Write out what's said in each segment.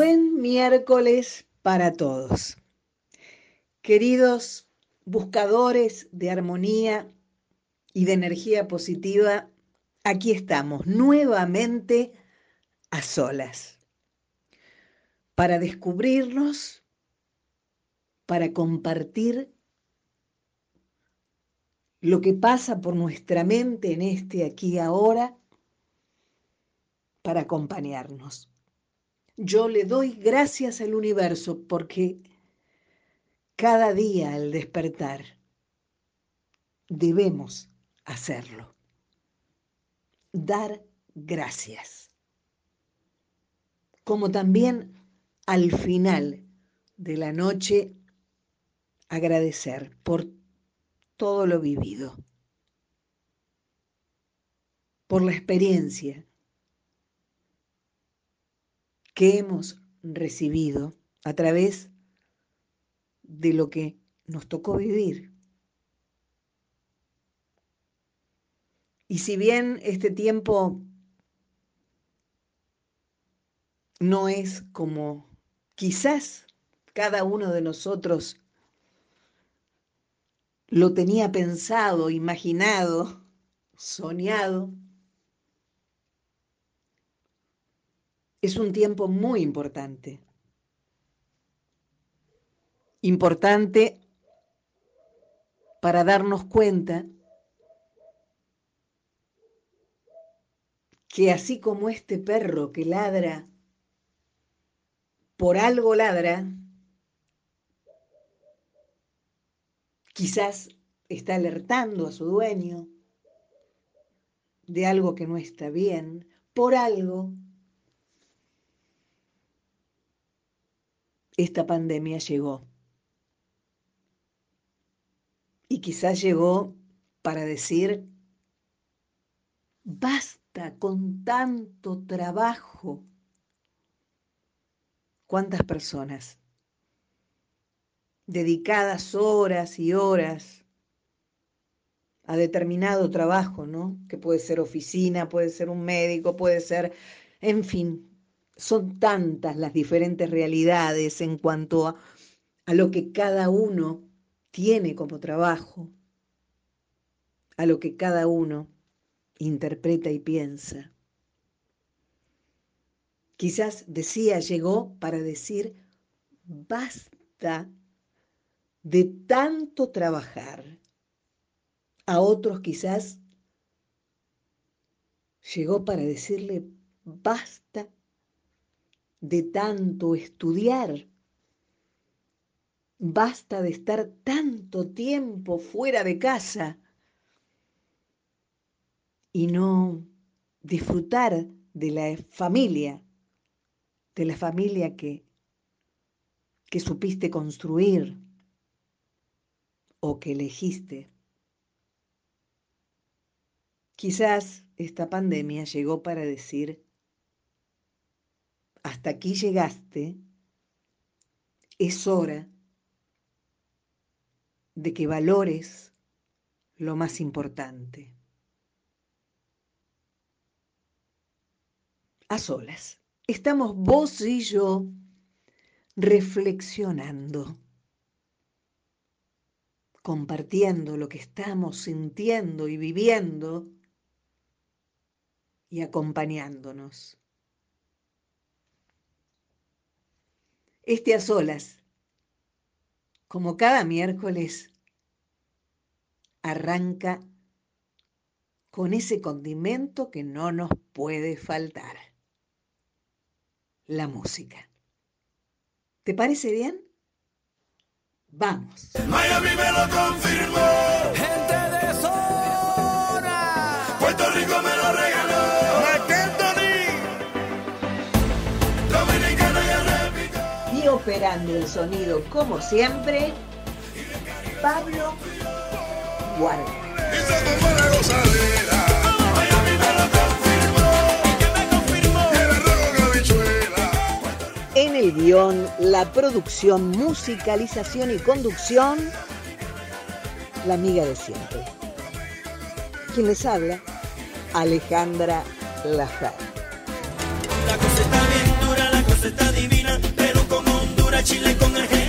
Buen miércoles para todos. Queridos buscadores de armonía y de energía positiva, aquí estamos nuevamente a solas para descubrirnos, para compartir lo que pasa por nuestra mente en este aquí ahora, para acompañarnos. Yo le doy gracias al universo porque cada día al despertar debemos hacerlo. Dar gracias. Como también al final de la noche agradecer por todo lo vivido, por la experiencia que hemos recibido a través de lo que nos tocó vivir. Y si bien este tiempo no es como quizás cada uno de nosotros lo tenía pensado, imaginado, soñado, es un tiempo muy importante. Importante para darnos cuenta que así como este perro que ladra, por algo ladra, quizás está alertando a su dueño de algo que no está bien, por algo esta pandemia llegó. Y quizás llegó para decir, basta con tanto trabajo. ¿Cuántas personas? Dedicadas horas y horas a determinado trabajo, ¿no? Que puede ser oficina, puede ser un médico, puede ser, en fin, son tantas las diferentes realidades en cuanto a, a, lo que cada uno tiene como trabajo, a lo que cada uno interpreta y piensa. Quizás decía, llegó para decir, basta de tanto trabajar. A otros quizás llegó para decirle, basta de tanto estudiar. Basta de estar tanto tiempo fuera de casa y no disfrutar de la familia, de la familia que, que supiste construir o que elegiste. Quizás esta pandemia llegó para decir, hasta aquí llegaste, es hora de que valores lo más importante. A solas. Estamos vos y yo reflexionando, compartiendo lo que estamos sintiendo y viviendo y acompañándonos. Este a solas, como cada miércoles, arranca con ese condimento que no nos puede faltar, la música. ¿Te parece bien? Vamos. Me lo. Operando el sonido como siempre, Pablo Guarda. En el guion, la producción, musicalización y conducción, la amiga de siempre. Quien les habla, Alejandra Lajar. La cosa está bien dura, la cosa está divina, Chile con Argentina,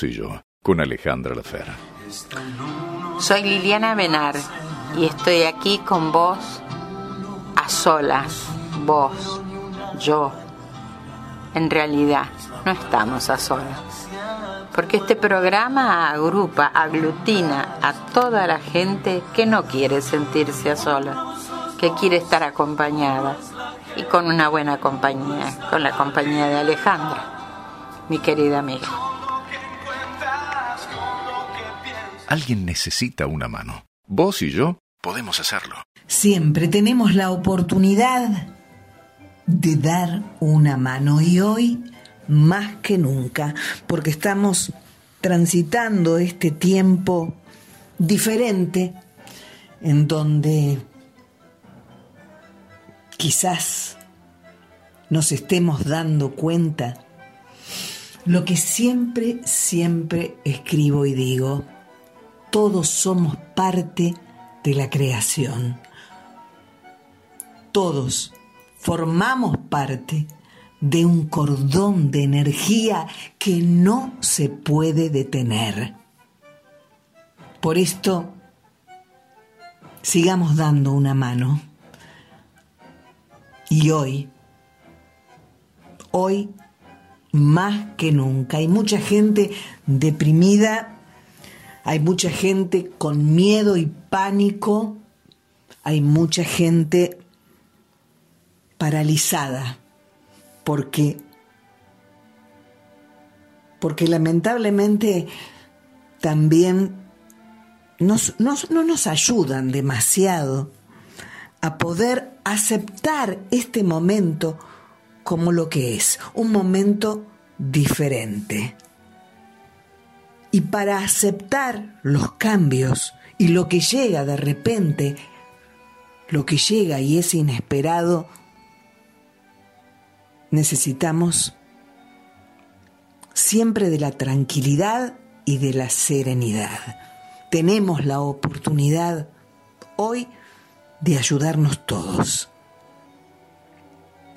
yo, con Alejandra Lafera. Soy Liliana Benar y estoy aquí con vos a solas, vos, yo. En realidad, no estamos a solas, porque este programa agrupa, aglutina a toda la gente que no quiere sentirse a sola, que quiere estar acompañada y con una buena compañía, con la compañía de Alejandra, mi querida amiga. Alguien necesita una mano. Vos y yo podemos hacerlo. Siempre tenemos la oportunidad de dar una mano y hoy más que nunca, porque estamos transitando este tiempo diferente en donde quizás nos estemos dando cuenta lo que siempre, siempre escribo y digo, todos somos parte de la creación. Todos formamos parte de un cordón de energía que no se puede detener. Por esto, sigamos dando una mano. Y hoy, hoy más que nunca, hay mucha gente deprimida, hay mucha gente con miedo y pánico, hay mucha gente paralizada porque porque lamentablemente también nos- nos- no nos ayudan demasiado a poder aceptar este momento como lo que es, un momento diferente. Y para aceptar los cambios y lo que llega de repente, lo que llega y es inesperado, necesitamos siempre de la tranquilidad y de la serenidad. Tenemos la oportunidad hoy de ayudarnos todos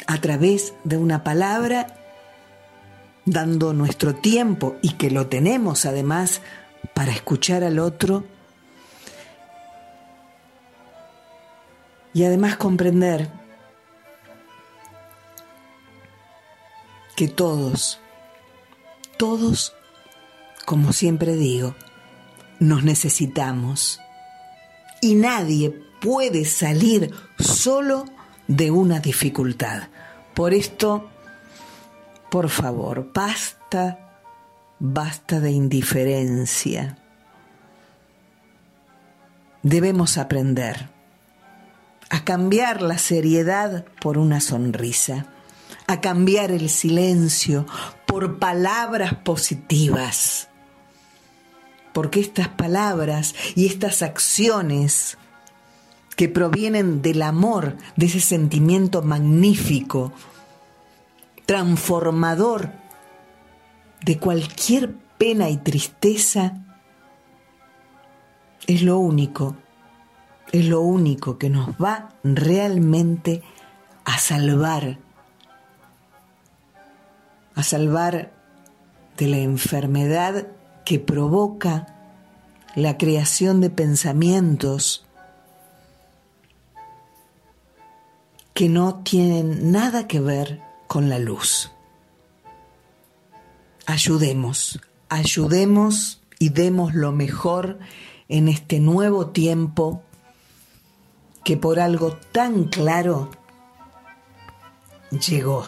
a través de una palabra, dando nuestro tiempo y que lo tenemos además para escuchar al otro y además comprender que todos, todos, como siempre digo, nos necesitamos y nadie puede salir solo de una dificultad. Por esto, por favor, basta, basta de indiferencia. Debemos aprender a cambiar la seriedad por una sonrisa, a cambiar el silencio por palabras positivas. Porque estas palabras y estas acciones que provienen del amor, de ese sentimiento magnífico, transformador de cualquier pena y tristeza, es lo único, es lo único que nos va realmente a salvar, a salvar de la enfermedad que provoca la creación de pensamientos que no tienen nada que ver con la luz. Ayudemos, ayudemos y demos lo mejor en este nuevo tiempo que por algo tan claro llegó.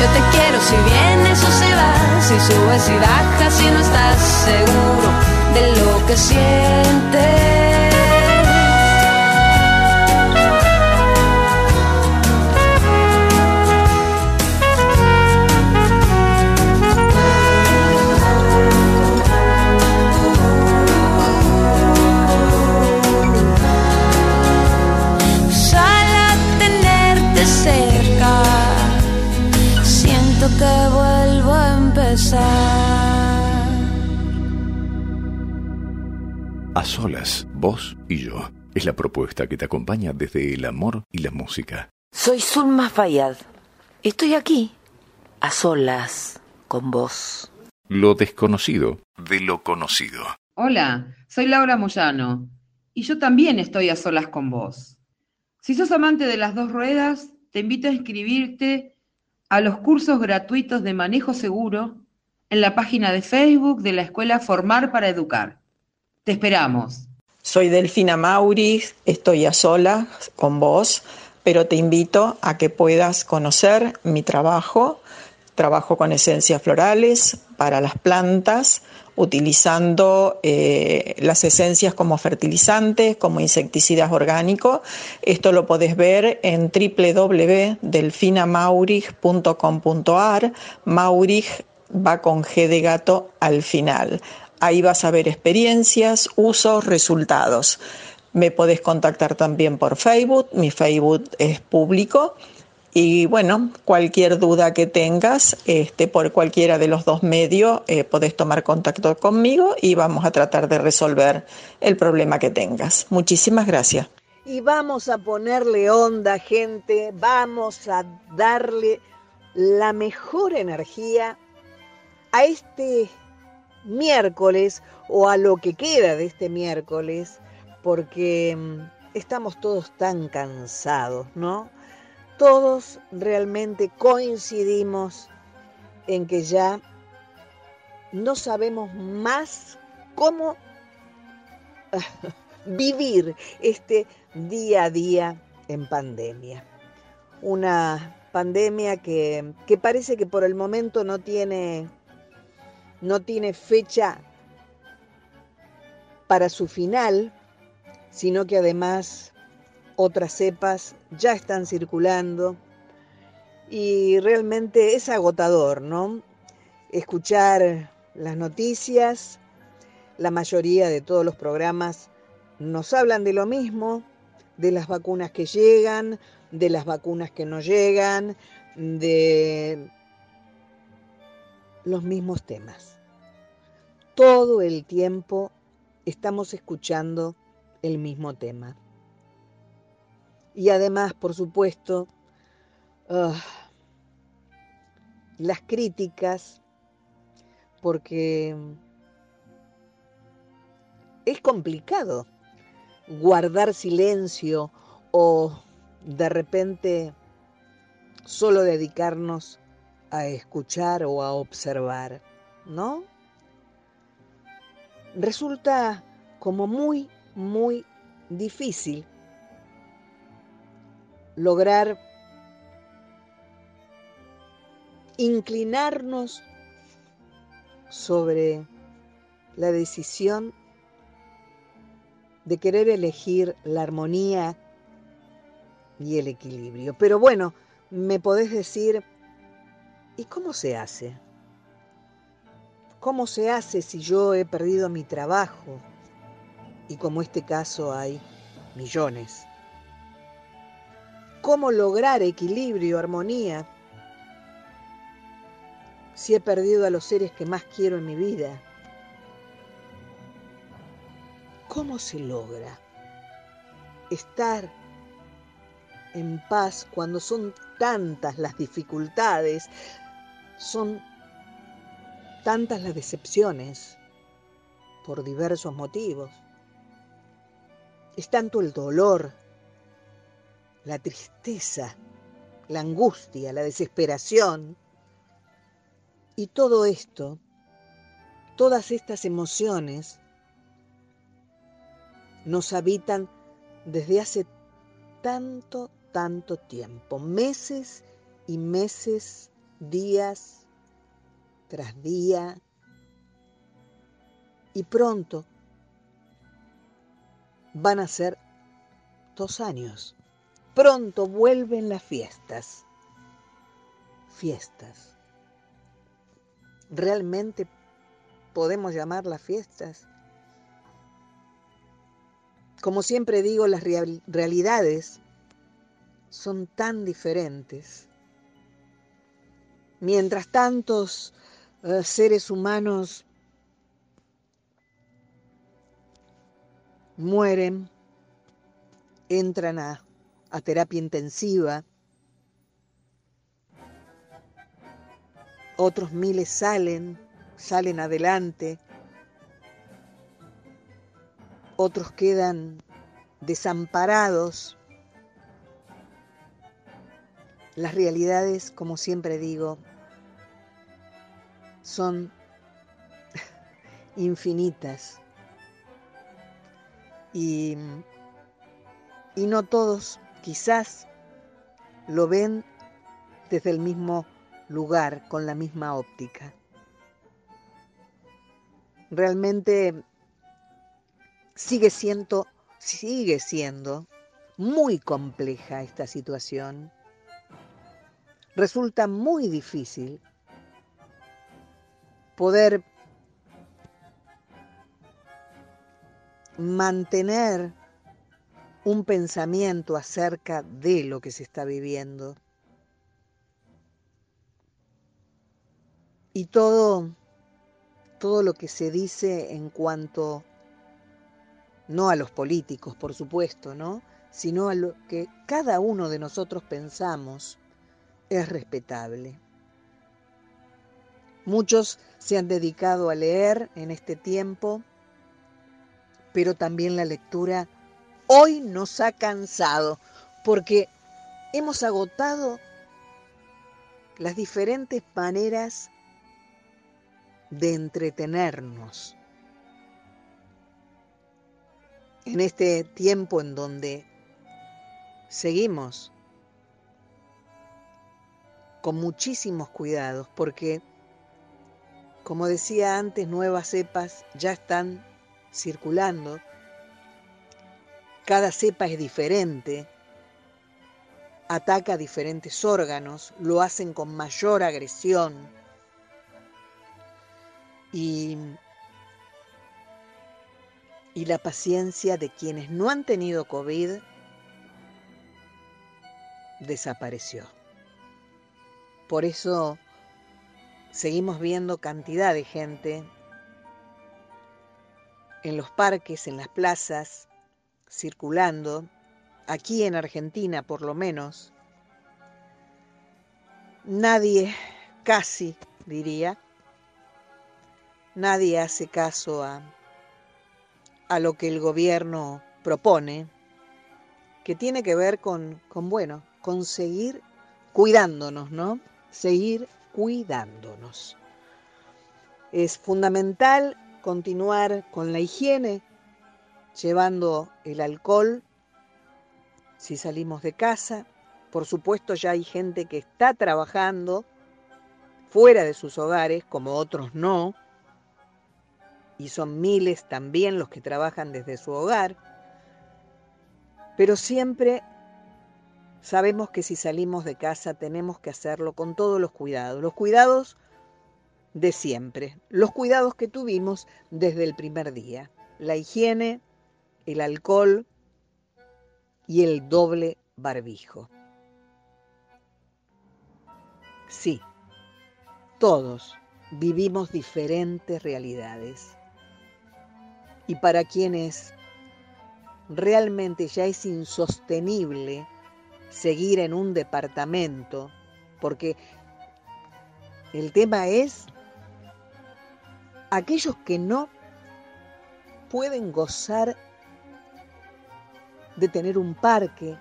Yo te quiero si vienes o si vas, si subes y bajas, si no estás seguro de lo que sientes. Que vuelvo a empezar. A solas, vos y yo. Es la propuesta que te acompaña desde el amor y la música. Soy Zulma Fayad. Estoy aquí, a solas, con vos. Lo desconocido de lo conocido. Hola, soy Laura Moyano y yo también estoy a solas con vos. Si sos amante de las dos ruedas, te invito a inscribirte a los cursos gratuitos de manejo seguro en la página de Facebook de la Escuela Formar para Educar. Te esperamos. Soy Delfina Mauri, estoy a solas con vos, pero te invito a que puedas conocer mi trabajo. Trabajo con esencias florales para las plantas, utilizando eh, las esencias como fertilizantes, como insecticidas orgánicos. Esto lo podés ver en www.delfinamaurich.com.ar. Maurich va con G de gato al final. Ahí vas a ver experiencias, usos, resultados. Me podés contactar también por Facebook, mi Facebook es público. Y bueno, cualquier duda que tengas este, por cualquiera de los dos medios, eh, podés tomar contacto conmigo y vamos a tratar de resolver el problema que tengas. Muchísimas gracias. Y vamos a ponerle onda, gente, vamos a darle la mejor energía a este miércoles o a lo que queda de este miércoles, porque mm, estamos todos tan cansados, ¿no? Todos realmente coincidimos en que ya no sabemos más cómo vivir este día a día en pandemia. Una pandemia que, que parece que por el momento no tiene no tiene fecha para su final, sino que además otras cepas ya están circulando y realmente es agotador, ¿no? Escuchar las noticias, la mayoría de todos los programas nos hablan de lo mismo, de las vacunas que llegan, de las vacunas que no llegan, de los mismos temas. Todo el tiempo estamos escuchando el mismo tema. Y además, por supuesto, uh, las críticas, porque es complicado guardar silencio o de repente solo dedicarnos a escuchar o a observar, ¿no? Resulta como muy, muy difícil lograr inclinarnos sobre la decisión de querer elegir la armonía y el equilibrio. Pero bueno, me podés decir, ¿y cómo se hace? ¿Cómo se hace si yo he perdido mi trabajo? Y como este caso hay millones. ¿Cómo lograr equilibrio, armonía? Si he perdido a los seres que más quiero en mi vida. ¿Cómo se logra estar en paz cuando son tantas las dificultades, son tantas las decepciones por diversos motivos? Es tanto el dolor, la tristeza, la angustia, la desesperación. Y todo esto, todas estas emociones, nos habitan desde hace tanto, tanto tiempo, meses y meses, días, tras día y pronto van a ser dos años. Pronto vuelven las fiestas. Fiestas. ¿Realmente podemos llamar las fiestas? Como siempre digo, las real- realidades son tan diferentes. Mientras tantos eh, seres humanos mueren, entran a, a terapia intensiva, otros miles salen, salen adelante, otros quedan desamparados. Las realidades, como siempre digo, son infinitas y, y no todos quizás lo ven desde el mismo lugar, con la misma óptica. Realmente sigue siendo, sigue siendo muy compleja esta situación. Resulta muy difícil poder mantener un pensamiento acerca de lo que se está viviendo. Y todo, todo lo que se dice en cuanto, no a los políticos, por supuesto, ¿no? Sino a lo que cada uno de nosotros pensamos, es respetable. Muchos se han dedicado a leer en este tiempo, pero también la lectura hoy nos ha cansado porque hemos agotado las diferentes maneras de entretenernos. En este tiempo en donde seguimos con muchísimos cuidados, porque, como decía antes, nuevas cepas ya están circulando. Cada cepa es diferente, ataca diferentes órganos, lo hacen con mayor agresión. Y, y la paciencia de quienes no han tenido COVID desapareció. Por eso seguimos viendo cantidad de gente en los parques, en las plazas, circulando, aquí en Argentina por lo menos. Nadie, casi diría, nadie hace caso a, a lo que el gobierno propone, que tiene que ver con, con, bueno, cuidándonos, ¿no? Seguir cuidándonos. Es fundamental continuar con la higiene, llevando el alcohol si salimos de casa. Por supuesto ya hay gente que está trabajando fuera de sus hogares, como otros no, y son miles también los que trabajan desde su hogar, pero siempre sabemos que si salimos de casa tenemos que hacerlo con todos los cuidados, los cuidados de siempre, los cuidados que tuvimos desde el primer día, la higiene, el alcohol y el doble barbijo. Sí, todos vivimos diferentes realidades. Y para quienes realmente ya es insostenible seguir en un departamento, porque el tema es aquellos que no pueden gozar de tener un parque,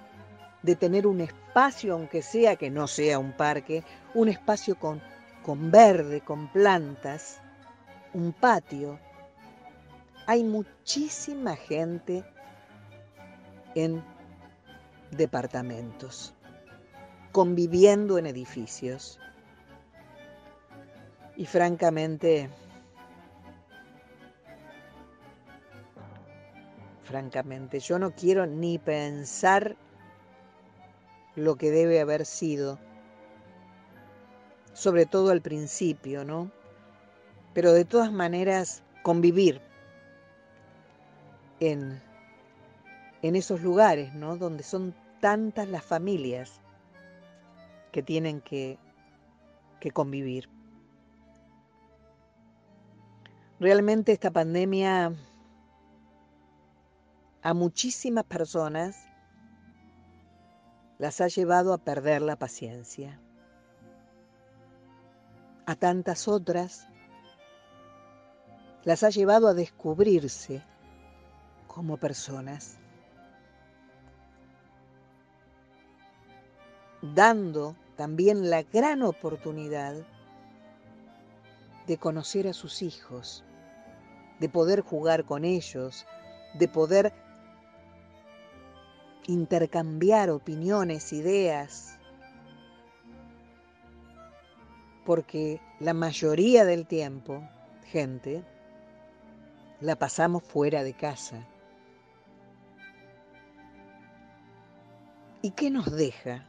de tener un espacio, aunque sea que no sea un parque, un espacio con, con verde, con plantas, un patio. Hay muchísima gente en departamentos, conviviendo en edificios. Y francamente, francamente, yo no quiero ni pensar lo que debe haber sido, sobre todo al principio, ¿no? Pero de todas maneras, convivir en, en esos lugares, ¿no? Donde son tantas las familias que tienen que, que convivir. Realmente esta pandemia a muchísimas personas las ha llevado a perder la paciencia. A tantas otras las ha llevado a descubrirse como personas, dando también la gran oportunidad de conocer a sus hijos, de poder jugar con ellos, de poder intercambiar opiniones, ideas, porque la mayoría del tiempo, gente, la pasamos fuera de casa. ¿Y qué nos deja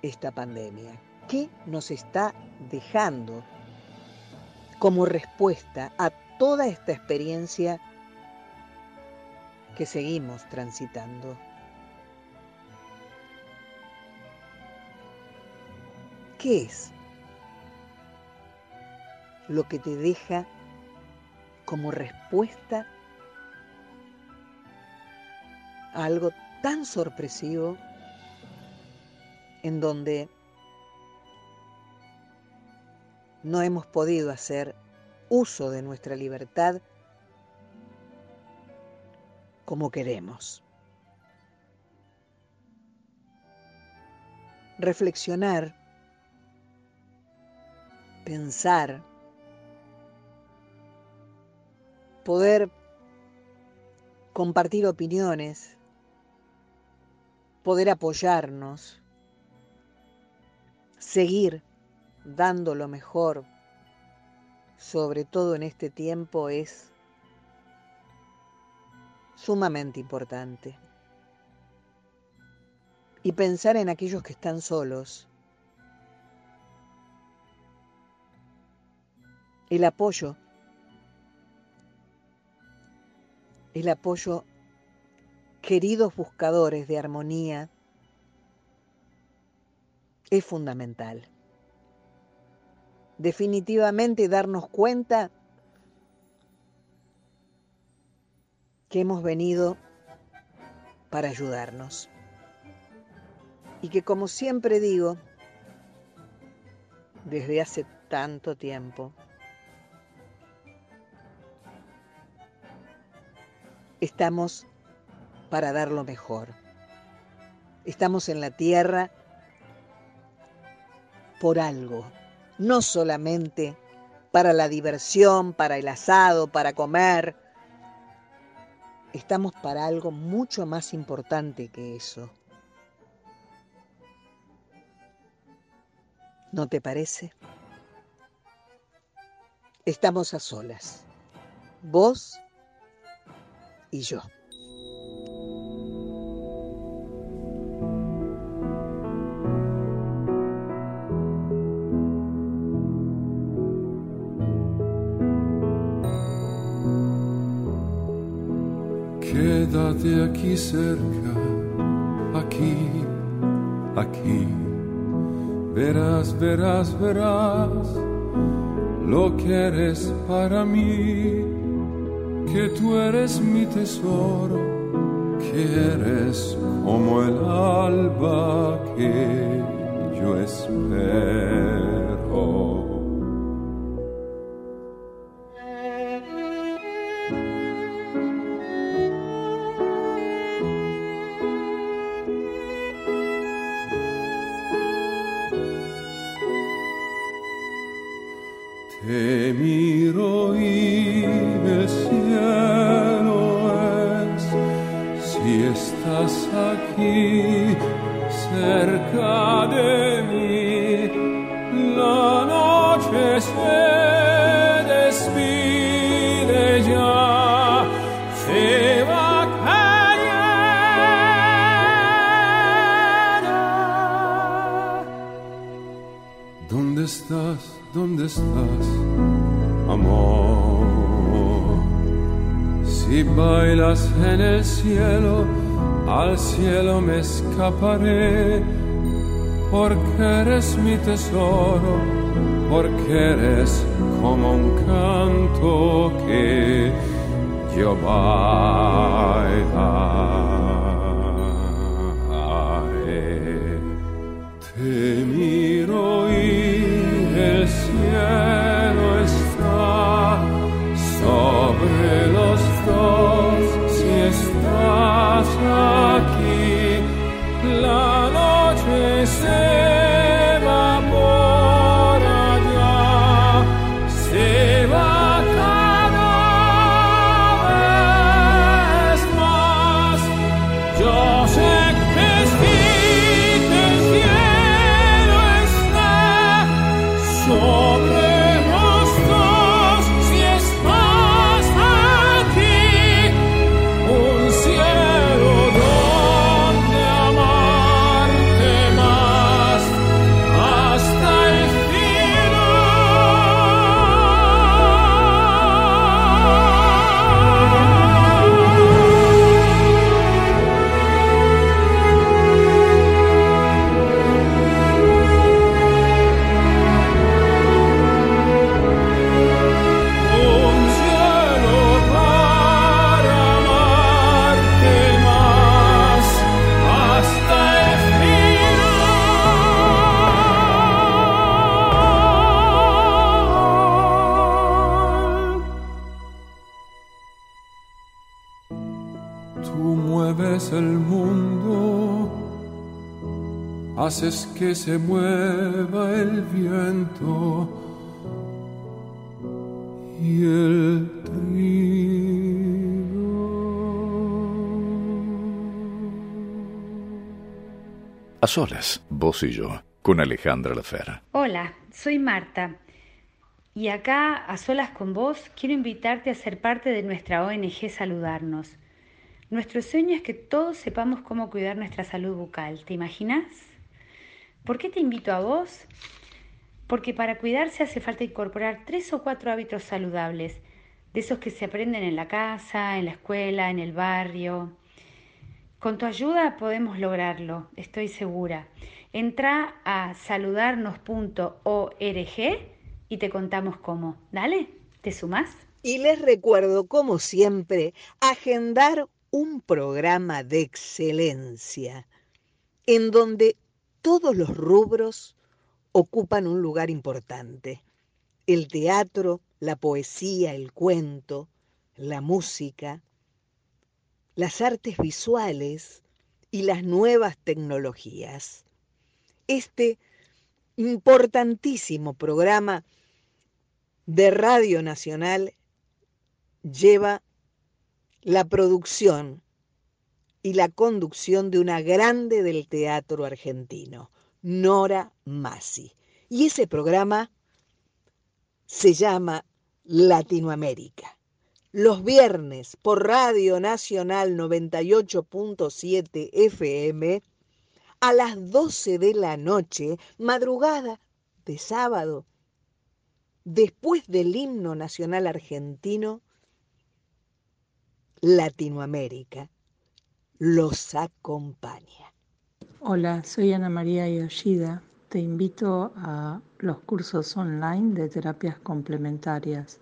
esta pandemia? ¿Qué nos está dejando como respuesta a toda esta experiencia que seguimos transitando? ¿Qué es lo que te deja como respuesta a algo tan sorpresivo en donde no hemos podido hacer uso de nuestra libertad como queremos. Reflexionar, pensar, poder compartir opiniones, poder apoyarnos, seguir dando lo mejor, sobre todo en este tiempo, es sumamente importante. Y pensar en aquellos que están solos. El apoyo. El apoyo, queridos buscadores de armonía, es fundamental. Definitivamente darnos cuenta que hemos venido para ayudarnos. Y que como siempre digo, desde hace tanto tiempo, estamos para dar lo mejor. Estamos en la tierra por algo, no solamente para la diversión, para el asado, para comer. Estamos para algo mucho más importante que eso. ¿No te parece? Estamos a solas, vos y yo. Quédate aquí cerca, aquí, aquí. Verás, verás, verás lo que eres para mí, que tú eres mi tesoro, que eres como el alba que yo espero. Escaparé, porque eres mi tesoro, porque eres como un canto que yo bailaré. Te miro y el cielo está sobre los dos. Si estás aquí, haces que se mueva el viento y el A solas, vos y yo, con Alejandra Lafera. Hola, soy Marta. Y acá, a solas con vos, quiero invitarte a ser parte de nuestra ONG Saludarnos. Nuestro sueño es que todos sepamos cómo cuidar nuestra salud bucal. ¿Te imaginas? ¿Por qué te invito a vos? Porque para cuidarse hace falta incorporar tres o cuatro hábitos saludables, de esos que se aprenden en la casa, en la escuela, en el barrio. Con tu ayuda podemos lograrlo, estoy segura. Entra a saludarnos.org y te contamos cómo. Dale, ¿te sumás? Y les recuerdo, como siempre, agendar un programa de excelencia en donde todos los rubros ocupan un lugar importante. El teatro, la poesía, el cuento, la música, las artes visuales y las nuevas tecnologías. Este importantísimo programa de Radio Nacional lleva la producción y la conducción de una grande del teatro argentino, Nora Massi. Y ese programa se llama Latinoamérica. Los viernes por Radio Nacional 98.7 FM a las 12 de la noche, madrugada de sábado, después del himno nacional argentino, Latinoamérica los acompaña. Hola, soy Ana María Yoshida. Te invito a los cursos online de terapias complementarias.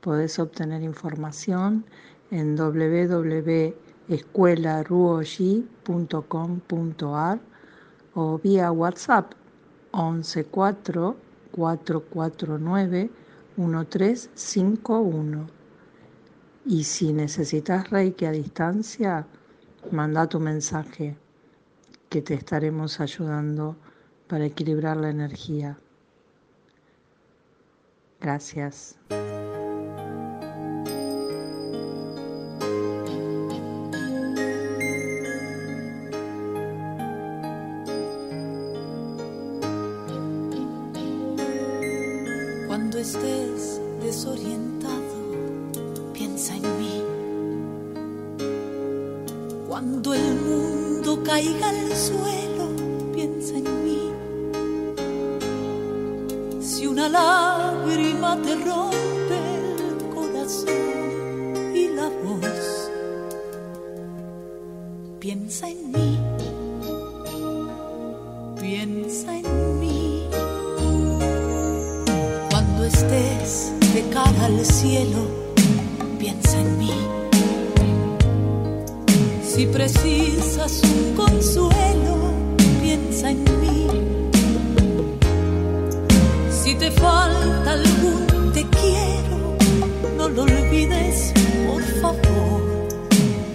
Podés obtener información en www.escuelaruoyi.com.ar o vía WhatsApp 114 449 1351. Y si necesitas Reiki a distancia, manda tu mensaje que te estaremos ayudando para equilibrar la energía. Gracias.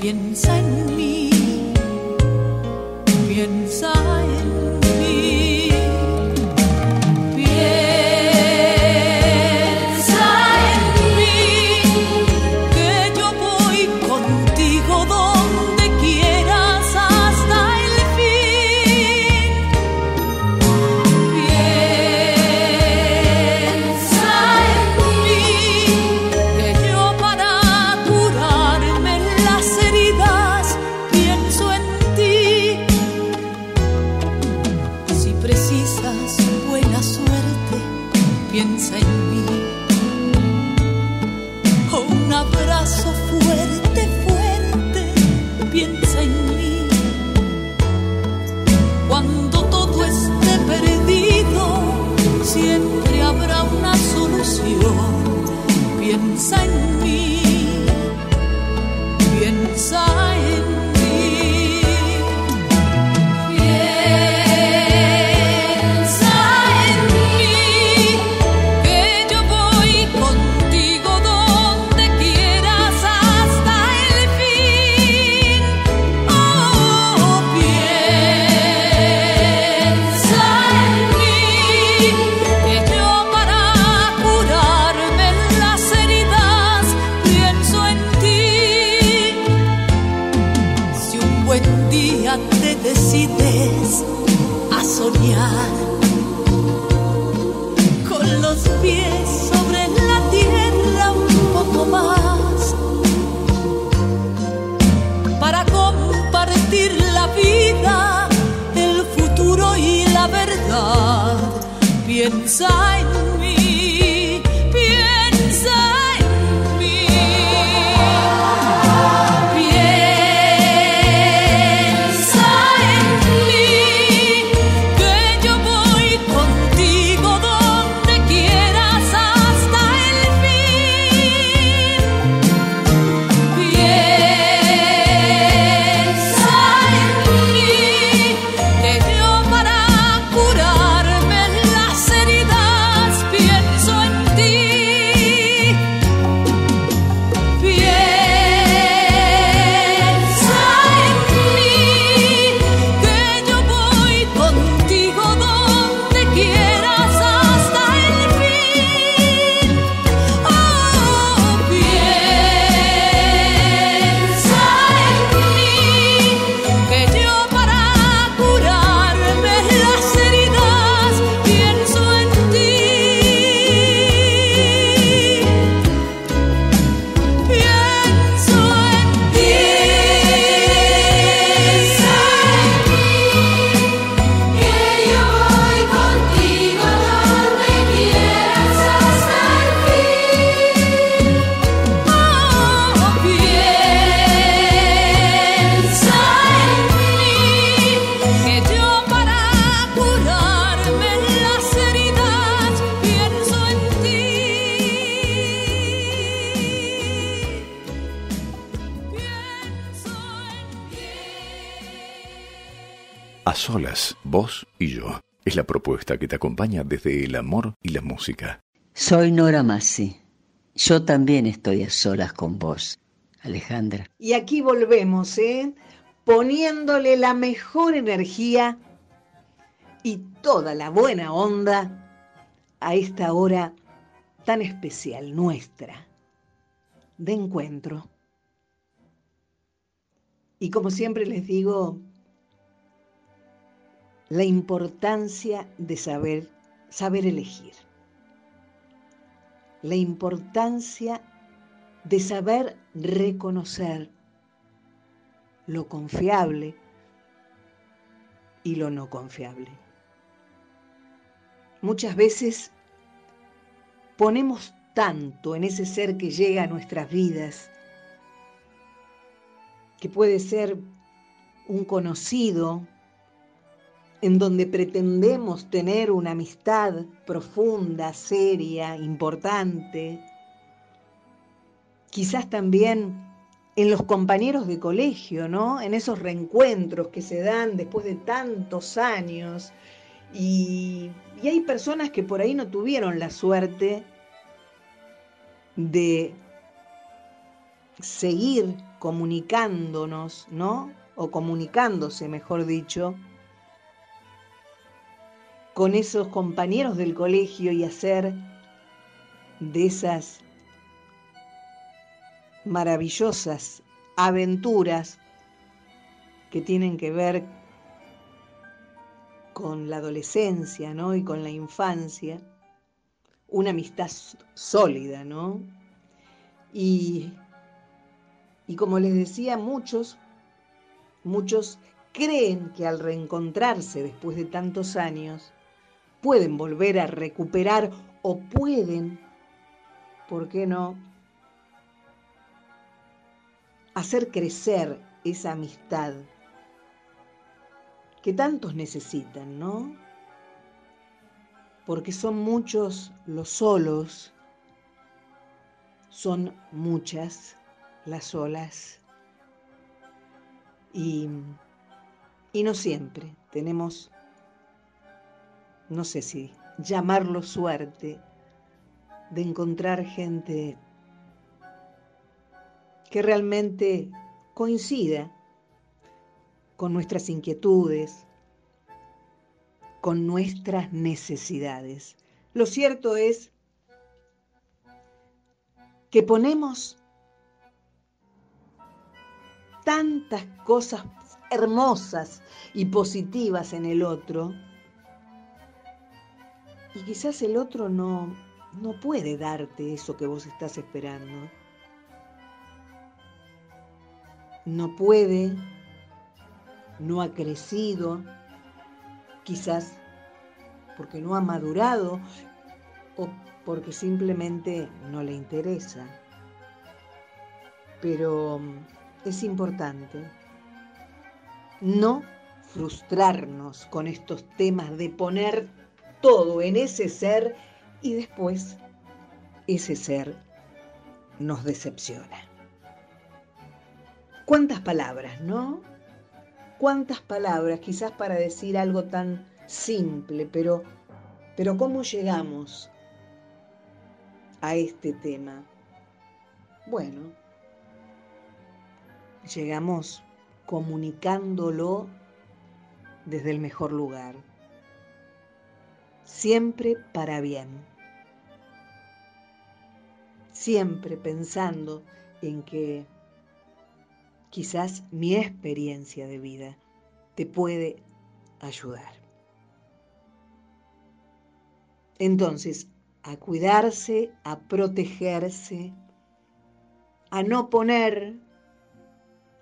biển piensa en A solas, vos y yo, es la propuesta que te acompaña desde el amor y la música. Soy Nora Massi. Yo también estoy a solas con vos, Alejandra. Y aquí volvemos, ¿eh? Poniéndole la mejor energía y toda la buena onda a esta hora tan especial nuestra de encuentro. Y como siempre les digo, la importancia de saber, saber elegir, la importancia de saber reconocer lo confiable y lo no confiable. Muchas veces ponemos tanto en ese ser que llega a nuestras vidas, que puede ser un conocido, en donde pretendemos tener una amistad profunda, seria, importante, quizás también en los compañeros de colegio, ¿no? En esos reencuentros que se dan después de tantos años. Y, y hay personas que por ahí no tuvieron la suerte de seguir comunicándonos, ¿no? O comunicándose, mejor dicho, con esos compañeros del colegio y hacer de esas maravillosas aventuras que tienen que ver con la adolescencia, ¿no? Y con la infancia, una amistad sólida, ¿no? Y, y como les decía, muchos, muchos creen que al reencontrarse después de tantos años, pueden volver a recuperar o pueden, ¿por qué no?, hacer crecer esa amistad que tantos necesitan, ¿no? Porque son muchos los solos, son muchas las solas y, y no siempre tenemos, no sé si llamarlo suerte, de encontrar gente que realmente coincida con nuestras inquietudes, con nuestras necesidades. Lo cierto es que ponemos tantas cosas hermosas y positivas en el otro y quizás el otro no, no puede darte eso que vos estás esperando. no puede, no ha crecido, quizás porque no ha madurado o porque simplemente no le interesa. Pero mm, es importante no frustrarnos con estos temas de poner todo en ese ser y después ese ser nos decepciona. ¿Cuántas palabras, no? ¿Cuántas palabras quizás para decir algo tan simple, pero, pero ¿cómo llegamos a este tema? Bueno, llegamos comunicándolo desde el mejor lugar, siempre para bien, siempre pensando en que quizás mi experiencia de vida te puede ayudar. Entonces, a cuidarse, a protegerse, a no poner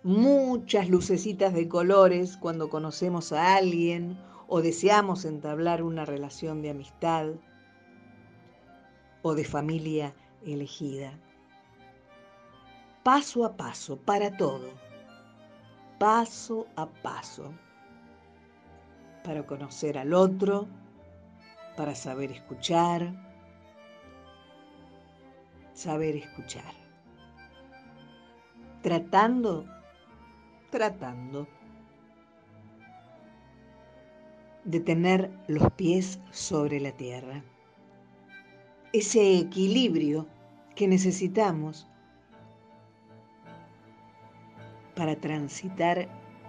muchas lucecitas de colores cuando conocemos a alguien o deseamos entablar una relación de amistad o de familia elegida. Paso a paso, para todo, paso a paso, para conocer al otro, para saber escuchar, saber escuchar, tratando, tratando de tener los pies sobre la tierra, ese equilibrio que necesitamos para transitar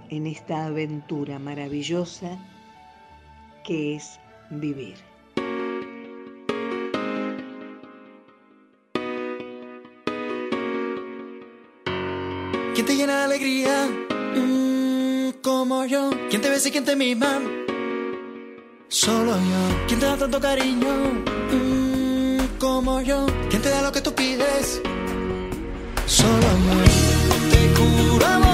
en esta aventura maravillosa que es vivir. ¿Quién te llena de alegría? Mm, como yo. ¿Quién te besa y quién te mima? Solo yo. ¿Quién te da tanto cariño? Mm, como yo. ¿Quién te da lo que tú pides? Solo yo. Te juro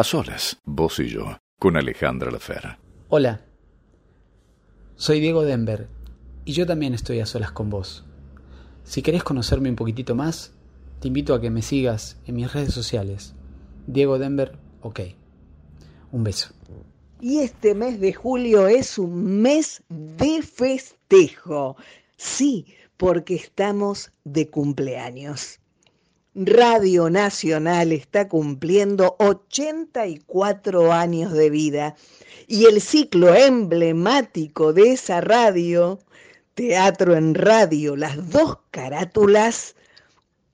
A solas, vos y yo, con Alejandra Lafera. Hola, soy Diego Denver y yo también estoy a solas con vos. Si querés conocerme un poquitito más, te invito a que me sigas en mis redes sociales. Diego Denver, ok. Un beso. Y este mes de julio es un mes de festejo. Sí, porque estamos de cumpleaños. Radio Nacional está cumpliendo 84 años de vida y el ciclo emblemático de esa radio, Teatro en Radio, las dos carátulas,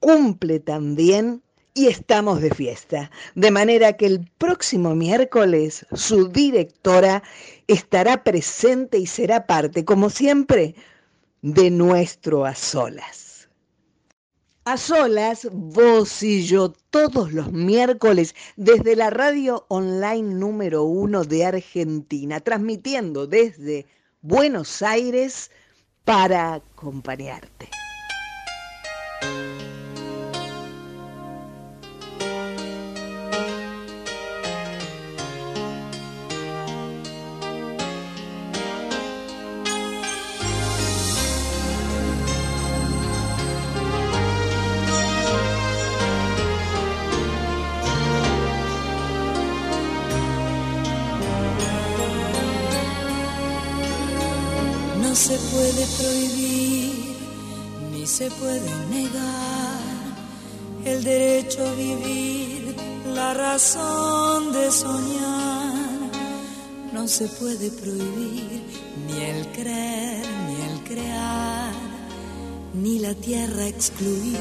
cumple también y estamos de fiesta. De manera que el próximo miércoles su directora estará presente y será parte, como siempre, de nuestro A Solas. A solas, vos y yo, todos los miércoles, desde la radio online número uno de Argentina, transmitiendo desde Buenos Aires para acompañarte. Soñar. No se puede prohibir ni el creer ni el crear, ni la tierra excluir,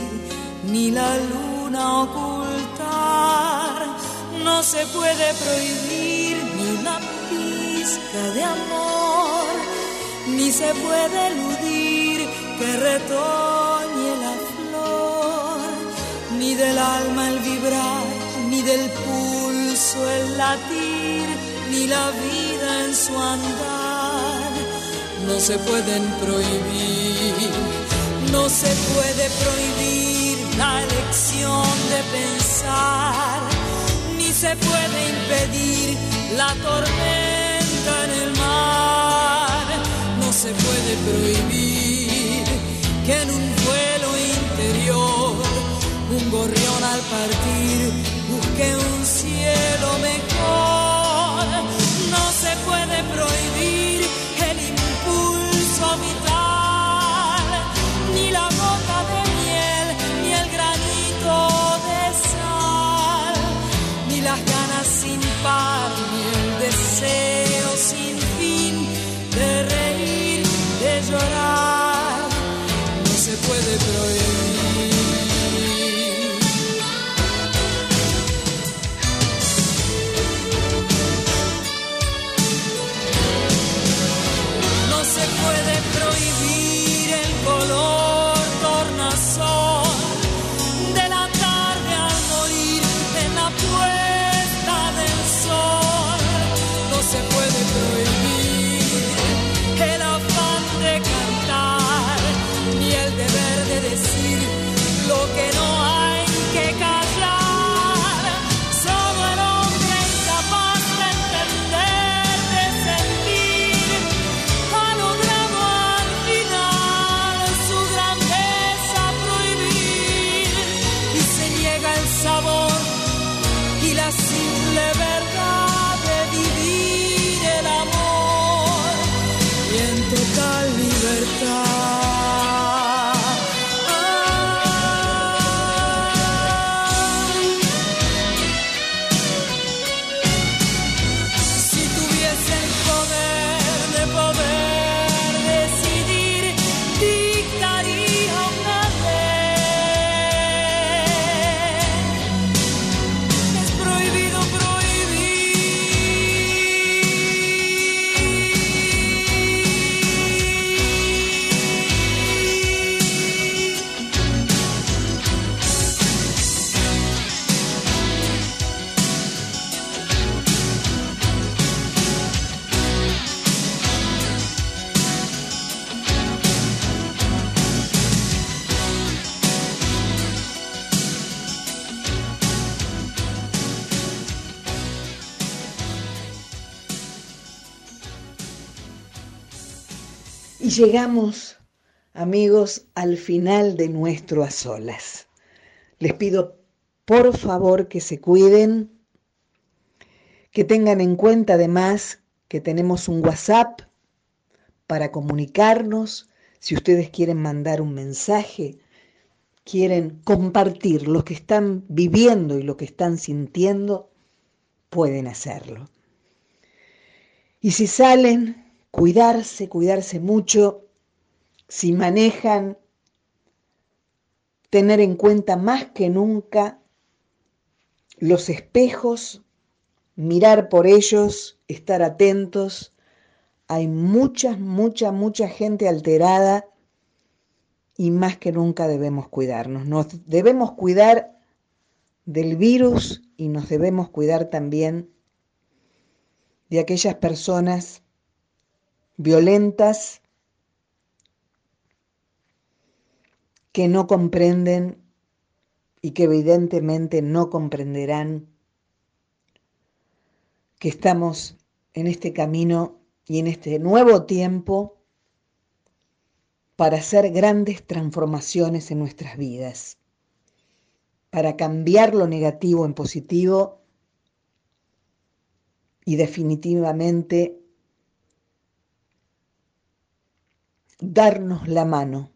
ni la luna ocultar. No se puede prohibir ni una pizca de amor ni se puede eludir que retoñe la flor, ni del alma el vibrar, ni del pulso el latir, ni la vida en su andar. No se pueden prohibir, no se puede prohibir la elección de pensar, ni se puede impedir la tormenta en el mar no se puede prohibir que en un vuelo interior un gorrión al partir busque un cielo mejor. Llegamos, amigos, al final de nuestro a solas. Les pido por favor que se cuiden, que tengan en cuenta además que tenemos un WhatsApp para comunicarnos. Si ustedes quieren mandar un mensaje, quieren compartir lo que están viviendo y lo que están sintiendo, pueden hacerlo. Y si salen, cuidarse, cuidarse mucho. Si manejan, tener en cuenta más que nunca los espejos, mirar por ellos, estar atentos. Hay mucha, mucha, mucha gente alterada y más que nunca debemos cuidarnos. Nos debemos cuidar del virus y nos debemos cuidar también de aquellas personas violentas que no comprenden y que evidentemente no comprenderán que estamos en este camino y en este nuevo tiempo para hacer grandes transformaciones en nuestras vidas, para cambiar lo negativo en positivo y definitivamente darnos la mano,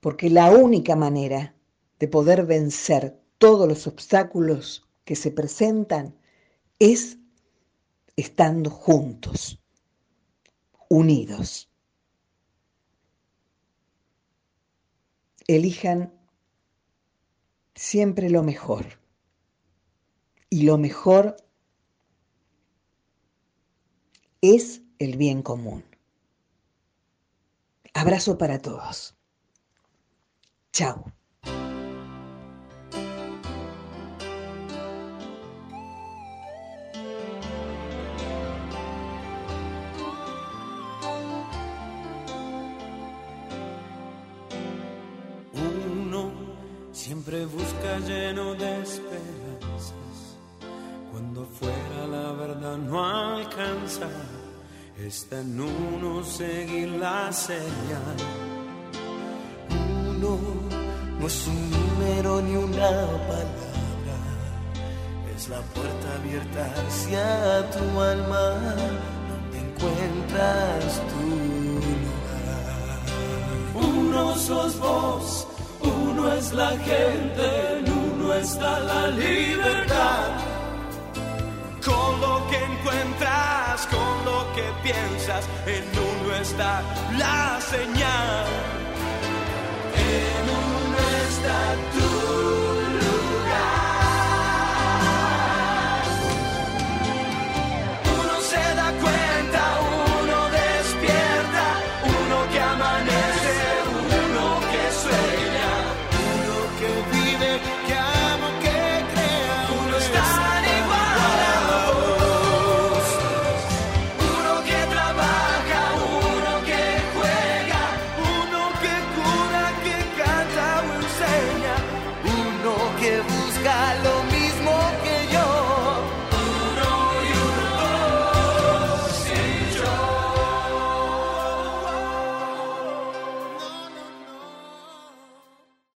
porque la única manera de poder vencer todos los obstáculos que se presentan es estando juntos, unidos. Elijan siempre lo mejor. Y lo mejor es el bien común. Abrazo para todos. Chao. Uno no es un número ni una palabra. Es la puerta abierta hacia tu alma. Donde encuentras tu lugar. Uno sos vos, uno es la gente, en uno está la libertad. Con lo que encuentras, con lo que piensas, en uno está la señal. En uno está tu